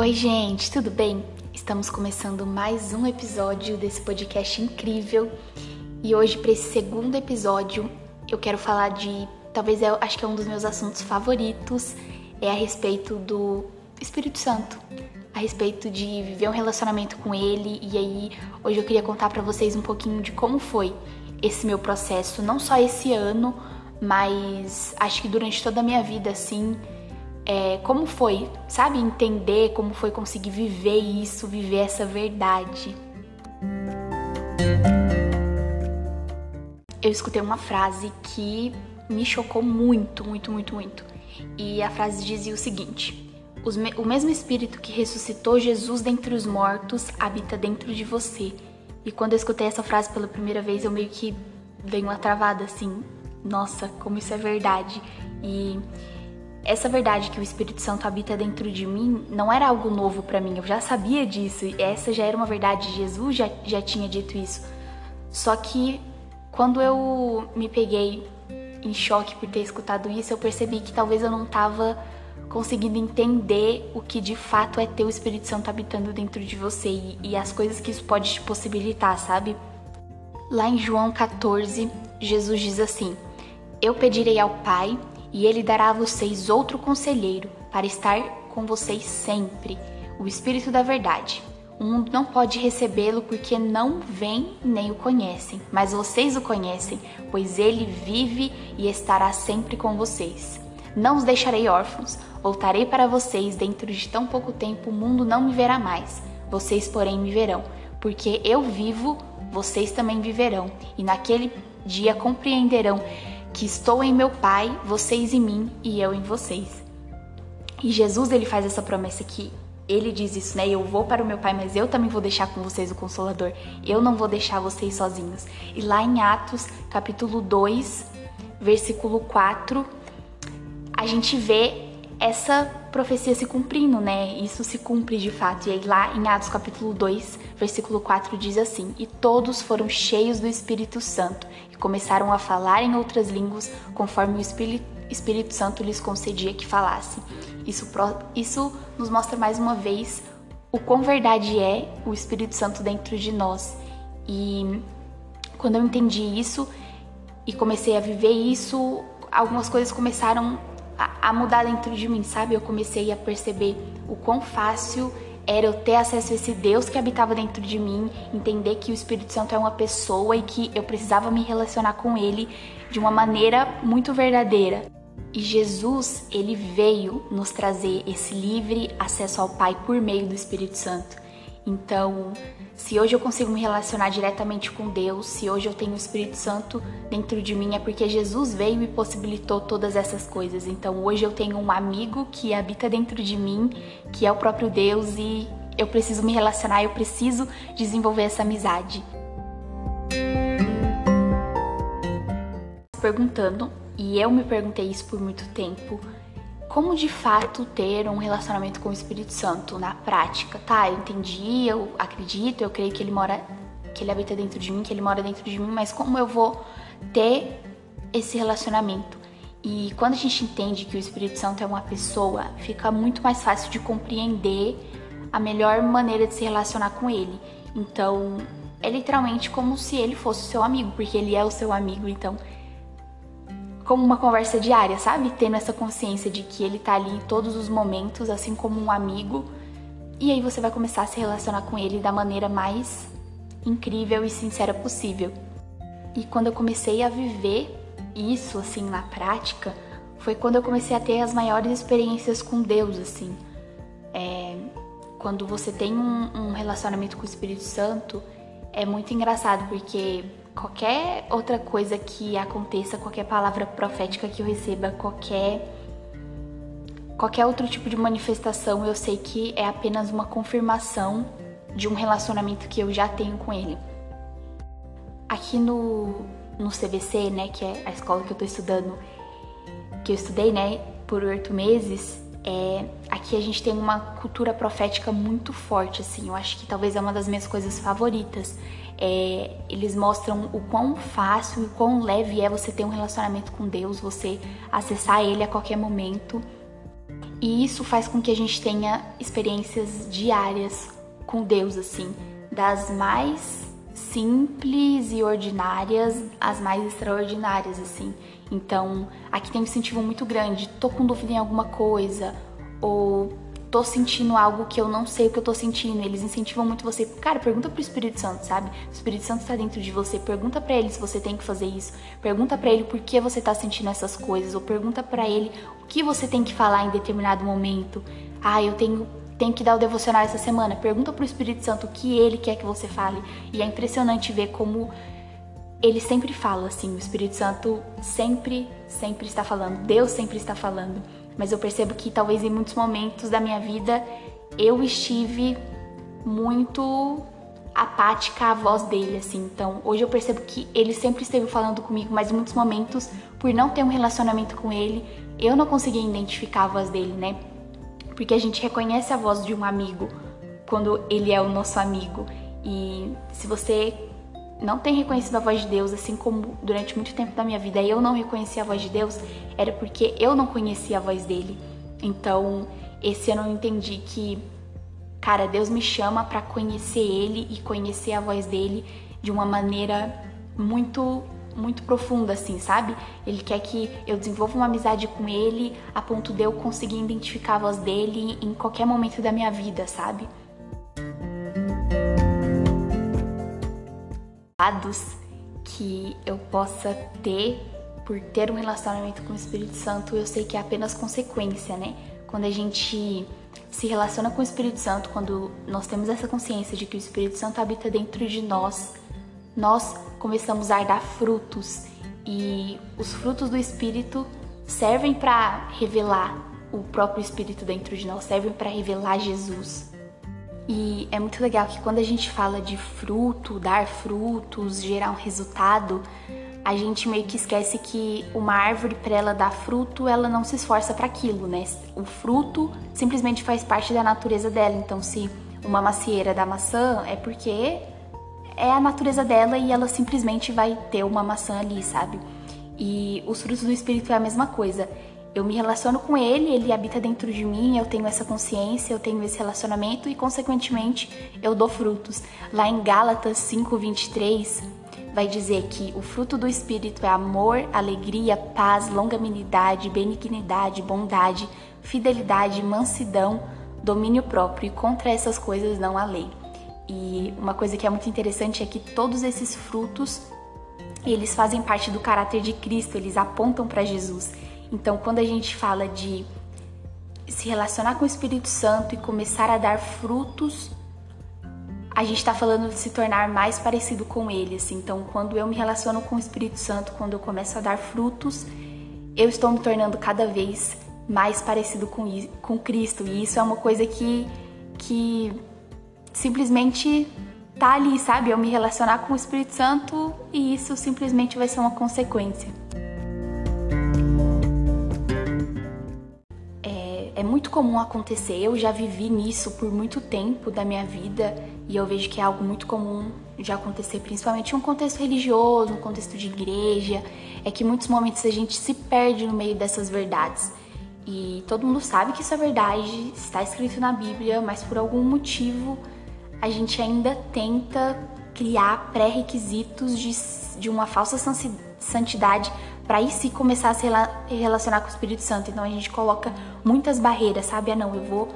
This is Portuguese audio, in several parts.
Oi, gente, tudo bem? Estamos começando mais um episódio desse podcast incrível e hoje, para esse segundo episódio, eu quero falar de. Talvez eu acho que é um dos meus assuntos favoritos, é a respeito do Espírito Santo, a respeito de viver um relacionamento com ele. E aí, hoje eu queria contar para vocês um pouquinho de como foi esse meu processo, não só esse ano, mas acho que durante toda a minha vida, assim é, como foi, sabe? Entender como foi conseguir viver isso, viver essa verdade. Eu escutei uma frase que me chocou muito, muito, muito, muito. E a frase dizia o seguinte: o mesmo Espírito que ressuscitou Jesus dentre os mortos habita dentro de você. E quando eu escutei essa frase pela primeira vez, eu meio que dei uma travada assim. Nossa, como isso é verdade. E essa verdade que o Espírito Santo habita dentro de mim não era algo novo para mim, eu já sabia disso, e essa já era uma verdade, Jesus já, já tinha dito isso. Só que quando eu me peguei em choque por ter escutado isso, eu percebi que talvez eu não estava conseguindo entender o que de fato é ter o Espírito Santo habitando dentro de você e, e as coisas que isso pode te possibilitar, sabe? Lá em João 14, Jesus diz assim: Eu pedirei ao Pai e ele dará a vocês outro conselheiro para estar com vocês sempre, o Espírito da Verdade. O mundo não pode recebê-lo porque não vem nem o conhecem, mas vocês o conhecem, pois ele vive e estará sempre com vocês. Não os deixarei órfãos, voltarei para vocês dentro de tão pouco tempo, o mundo não me verá mais. Vocês, porém, me verão, porque eu vivo, vocês também viverão, e naquele dia compreenderão que estou em meu Pai, vocês em mim e eu em vocês. E Jesus ele faz essa promessa aqui. Ele diz isso, né? Eu vou para o meu Pai, mas eu também vou deixar com vocês o Consolador. Eu não vou deixar vocês sozinhos. E lá em Atos, capítulo 2, versículo 4, a gente vê essa profecia se cumprindo, né? Isso se cumpre de fato. E aí lá em Atos capítulo 2, versículo 4 diz assim: "E todos foram cheios do Espírito Santo e começaram a falar em outras línguas, conforme o Espírito, Santo lhes concedia que falassem". Isso isso nos mostra mais uma vez o quão verdade é o Espírito Santo dentro de nós. E quando eu entendi isso e comecei a viver isso, algumas coisas começaram a, mudar dentro de mim, sabe? Eu comecei a perceber o quão fácil era eu ter acesso a esse Deus que habitava dentro de mim, entender que o Espírito Santo é uma pessoa e que eu precisava me relacionar com ele de uma maneira muito verdadeira. E Jesus, ele veio nos trazer esse livre acesso ao Pai por meio do Espírito Santo. Então, se hoje eu consigo me relacionar diretamente com Deus, se hoje eu tenho o Espírito Santo dentro de mim, é porque Jesus veio e possibilitou todas essas coisas. Então, hoje eu tenho um amigo que habita dentro de mim, que é o próprio Deus, e eu preciso me relacionar, eu preciso desenvolver essa amizade. Perguntando, e eu me perguntei isso por muito tempo como de fato ter um relacionamento com o Espírito Santo na prática. Tá, eu entendi, eu acredito, eu creio que ele mora, que ele habita dentro de mim, que ele mora dentro de mim, mas como eu vou ter esse relacionamento? E quando a gente entende que o Espírito Santo é uma pessoa, fica muito mais fácil de compreender a melhor maneira de se relacionar com ele. Então, é literalmente como se ele fosse o seu amigo, porque ele é o seu amigo, então como uma conversa diária, sabe? Tendo essa consciência de que ele tá ali em todos os momentos, assim como um amigo. E aí você vai começar a se relacionar com ele da maneira mais incrível e sincera possível. E quando eu comecei a viver isso assim na prática, foi quando eu comecei a ter as maiores experiências com Deus, assim. É, quando você tem um, um relacionamento com o Espírito Santo, é muito engraçado porque qualquer outra coisa que aconteça, qualquer palavra profética que eu receba, qualquer qualquer outro tipo de manifestação, eu sei que é apenas uma confirmação de um relacionamento que eu já tenho com ele. Aqui no no CBC, né, que é a escola que eu tô estudando, que eu estudei, né, por oito meses, é, aqui a gente tem uma cultura profética muito forte, assim. Eu acho que talvez é uma das minhas coisas favoritas. É, eles mostram o quão fácil e quão leve é você ter um relacionamento com Deus, você acessar Ele a qualquer momento. E isso faz com que a gente tenha experiências diárias com Deus, assim, das mais simples e ordinárias às mais extraordinárias, assim. Então, aqui tem um incentivo muito grande. Tô com dúvida em alguma coisa, ou tô sentindo algo que eu não sei o que eu tô sentindo. Eles incentivam muito você. Cara, pergunta pro Espírito Santo, sabe? O Espírito Santo está dentro de você. Pergunta para ele se você tem que fazer isso. Pergunta para ele por que você tá sentindo essas coisas. Ou pergunta para ele o que você tem que falar em determinado momento. Ah, eu tenho tenho que dar o devocional essa semana. Pergunta pro Espírito Santo o que ele quer que você fale. E é impressionante ver como ele sempre fala assim, o Espírito Santo sempre, sempre está falando. Deus sempre está falando mas eu percebo que talvez em muitos momentos da minha vida eu estive muito apática à voz dele, assim. Então, hoje eu percebo que ele sempre esteve falando comigo, mas em muitos momentos, por não ter um relacionamento com ele, eu não conseguia identificar a voz dele, né? Porque a gente reconhece a voz de um amigo quando ele é o nosso amigo. E se você não tem reconhecido a voz de Deus, assim como durante muito tempo da minha vida eu não reconhecia a voz de Deus, era porque eu não conhecia a voz dele. Então, esse ano eu entendi que, cara, Deus me chama para conhecer ele e conhecer a voz dele de uma maneira muito muito profunda assim, sabe? Ele quer que eu desenvolva uma amizade com ele a ponto de eu conseguir identificar a voz dele em qualquer momento da minha vida, sabe? dados que eu possa ter por ter um relacionamento com o Espírito Santo, eu sei que é apenas consequência, né? Quando a gente se relaciona com o Espírito Santo, quando nós temos essa consciência de que o Espírito Santo habita dentro de nós, nós começamos a dar frutos e os frutos do Espírito servem para revelar o próprio Espírito dentro de nós, servem para revelar Jesus. E é muito legal que quando a gente fala de fruto, dar frutos, gerar um resultado, a gente meio que esquece que uma árvore para ela dar fruto, ela não se esforça para aquilo, né? O fruto simplesmente faz parte da natureza dela. Então, se uma macieira dá maçã, é porque é a natureza dela e ela simplesmente vai ter uma maçã ali, sabe? E os frutos do espírito é a mesma coisa eu me relaciono com ele, ele habita dentro de mim, eu tenho essa consciência, eu tenho esse relacionamento e, consequentemente, eu dou frutos. Lá em Gálatas 5:23 vai dizer que o fruto do espírito é amor, alegria, paz, longanimidade, benignidade, bondade, fidelidade, mansidão, domínio próprio, e contra essas coisas não há lei. E uma coisa que é muito interessante é que todos esses frutos eles fazem parte do caráter de Cristo, eles apontam para Jesus. Então, quando a gente fala de se relacionar com o Espírito Santo e começar a dar frutos, a gente está falando de se tornar mais parecido com ele. Assim. Então, quando eu me relaciono com o Espírito Santo, quando eu começo a dar frutos, eu estou me tornando cada vez mais parecido com, com Cristo. E isso é uma coisa que, que simplesmente tá ali, sabe? Eu me relacionar com o Espírito Santo e isso simplesmente vai ser uma consequência. é muito comum acontecer. Eu já vivi nisso por muito tempo da minha vida e eu vejo que é algo muito comum de acontecer, principalmente em um contexto religioso, um contexto de igreja. É que muitos momentos a gente se perde no meio dessas verdades. E todo mundo sabe que isso é verdade, está escrito na Bíblia, mas por algum motivo a gente ainda tenta criar pré-requisitos de, de uma falsa santidade para aí sim começar a se relacionar com o Espírito Santo. Então a gente coloca muitas barreiras, sabe? Ah, não, eu vou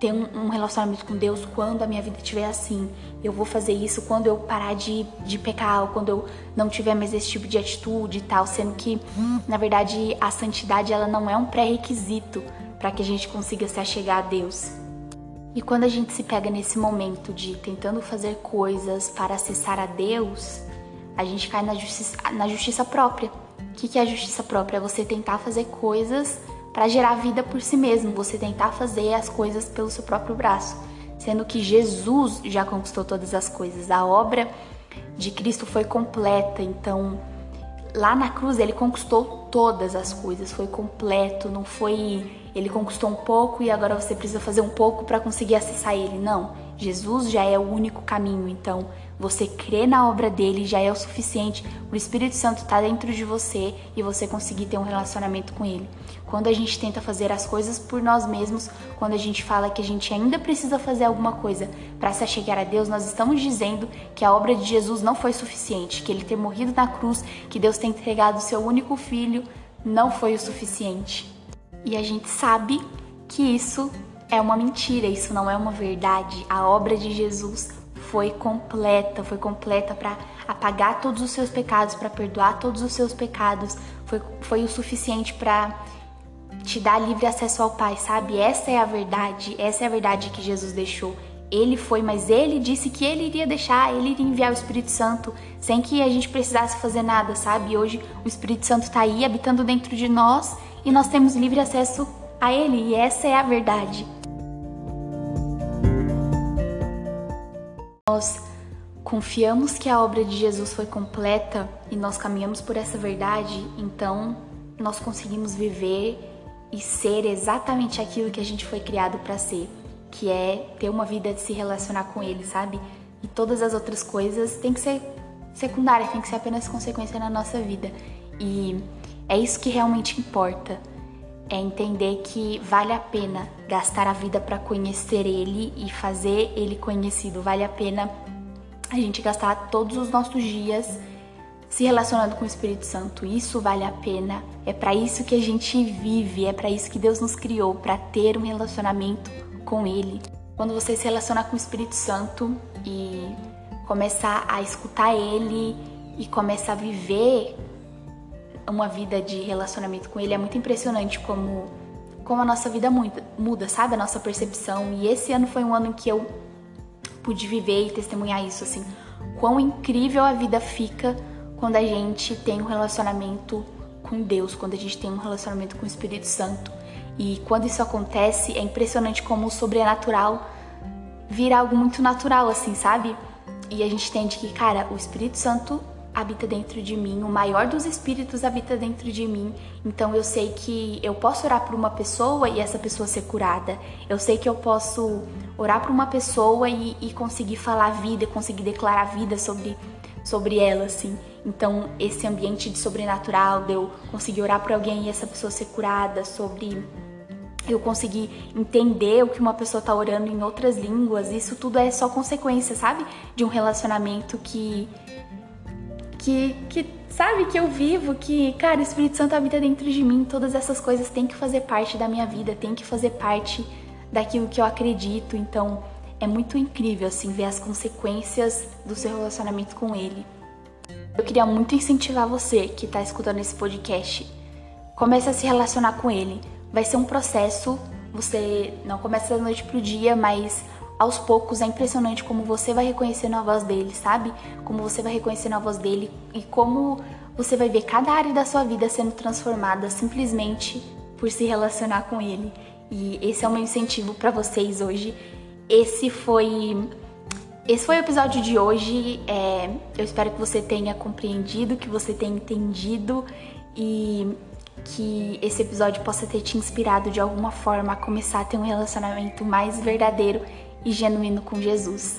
ter um, relacionamento com Deus quando a minha vida estiver assim. Eu vou fazer isso quando eu parar de, de pecar, ou quando eu não tiver mais esse tipo de atitude e tal. Sendo que, na verdade, a santidade ela não é um pré-requisito para que a gente consiga se achegar a Deus. E quando a gente se pega nesse momento de tentando fazer coisas para acessar a Deus, a gente cai na justiça, na justiça própria. O que é a justiça própria? É você tentar fazer coisas para gerar vida por si mesmo, você tentar fazer as coisas pelo seu próprio braço, sendo que Jesus já conquistou todas as coisas. A obra de Cristo foi completa, então lá na cruz ele conquistou todas as coisas, foi completo, não foi ele conquistou um pouco e agora você precisa fazer um pouco para conseguir acessar ele. Não, Jesus já é o único caminho, então Você crê na obra dele já é o suficiente o Espírito Santo estar tá dentro de você e você conseguir ter um relacionamento com ele. Quando a gente tenta fazer as coisas por nós mesmos, quando a gente fala que a gente ainda precisa fazer alguma coisa para se achegar a Deus, nós estamos dizendo que a obra de Jesus não foi suficiente, que ele ter morrido na cruz, que Deus ter entregado o seu único filho, não foi o suficiente. E a gente sabe que isso é uma mentira, isso não é uma verdade. A obra de Jesus foi completa, foi completa para apagar todos os seus pecados, para perdoar todos os seus pecados, foi, foi o suficiente para te dar livre acesso ao Pai, sabe? Essa é a verdade, essa é a verdade que Jesus deixou. Ele foi, mas ele disse que ele iria deixar, ele iria enviar o Espírito Santo sem que a gente precisasse fazer nada, sabe? Hoje o Espírito Santo está aí habitando dentro de nós e nós temos livre acesso a ele, e essa é a verdade. Nós confiamos que a obra de Jesus foi completa e nós caminhamos por essa verdade, então nós conseguimos viver e ser exatamente aquilo que a gente foi criado para ser, que é ter uma vida de se relacionar com Ele, sabe? E todas as outras coisas têm que ser secundárias, tem que ser apenas consequência na nossa vida. E é isso que realmente importa. É entender que vale a pena gastar a vida para conhecer Ele e fazer Ele conhecido. Vale a pena a gente gastar todos os nossos dias se relacionando com o Espírito Santo. Isso vale a pena. É para isso que a gente vive, é para isso que Deus nos criou, para ter um relacionamento com Ele. Quando você se relaciona com o Espírito Santo e começar a escutar Ele e começa a viver uma vida de relacionamento com Ele, é muito impressionante como, como a nossa vida muda, muda, sabe? A nossa percepção. E esse ano foi um ano em que eu pude viver e testemunhar isso, assim. Quão incrível a vida fica quando a gente tem um relacionamento com Deus, quando a gente tem um relacionamento com o Espírito Santo. E quando isso acontece, é impressionante como o sobrenatural vira algo muito natural, assim, sabe? E a gente entende que, cara, o Espírito Santo habita dentro de mim, o maior dos espíritos habita dentro de mim. Então eu sei que eu posso orar por uma pessoa e essa pessoa ser curada. Eu sei que eu posso orar por uma pessoa e, e conseguir falar vida, conseguir declarar vida sobre, sobre ela, assim. Então esse ambiente de sobrenatural, de eu conseguir orar por alguém e essa pessoa ser curada, sobre eu conseguir entender o que uma pessoa tá orando em outras línguas, isso tudo é só consequência, sabe? De um relacionamento que que, que sabe que eu vivo, que, cara, o Espírito Santo habita dentro de mim, todas essas coisas têm que fazer parte da minha vida, têm que fazer parte daquilo que eu acredito. Então, é muito incrível assim ver as consequências do seu relacionamento com ele. Eu queria muito incentivar você que está escutando esse podcast. Comece a se relacionar com ele. Vai ser um processo, você não começa da noite pro dia, mas aos poucos é impressionante como você vai reconhecendo a voz dele, sabe? Como você vai reconhecendo a voz dele e como você vai ver cada área da sua vida sendo transformada simplesmente por se relacionar com ele. E esse é o meu incentivo para vocês hoje. Esse foi esse foi o episódio de hoje. É, eu espero que você tenha compreendido, que você tenha entendido e que esse episódio possa ter te inspirado de alguma forma a começar a ter um relacionamento mais verdadeiro e genuíno com Jesus.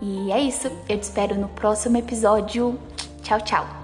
E é isso, eu te espero no próximo episódio. Tchau, tchau!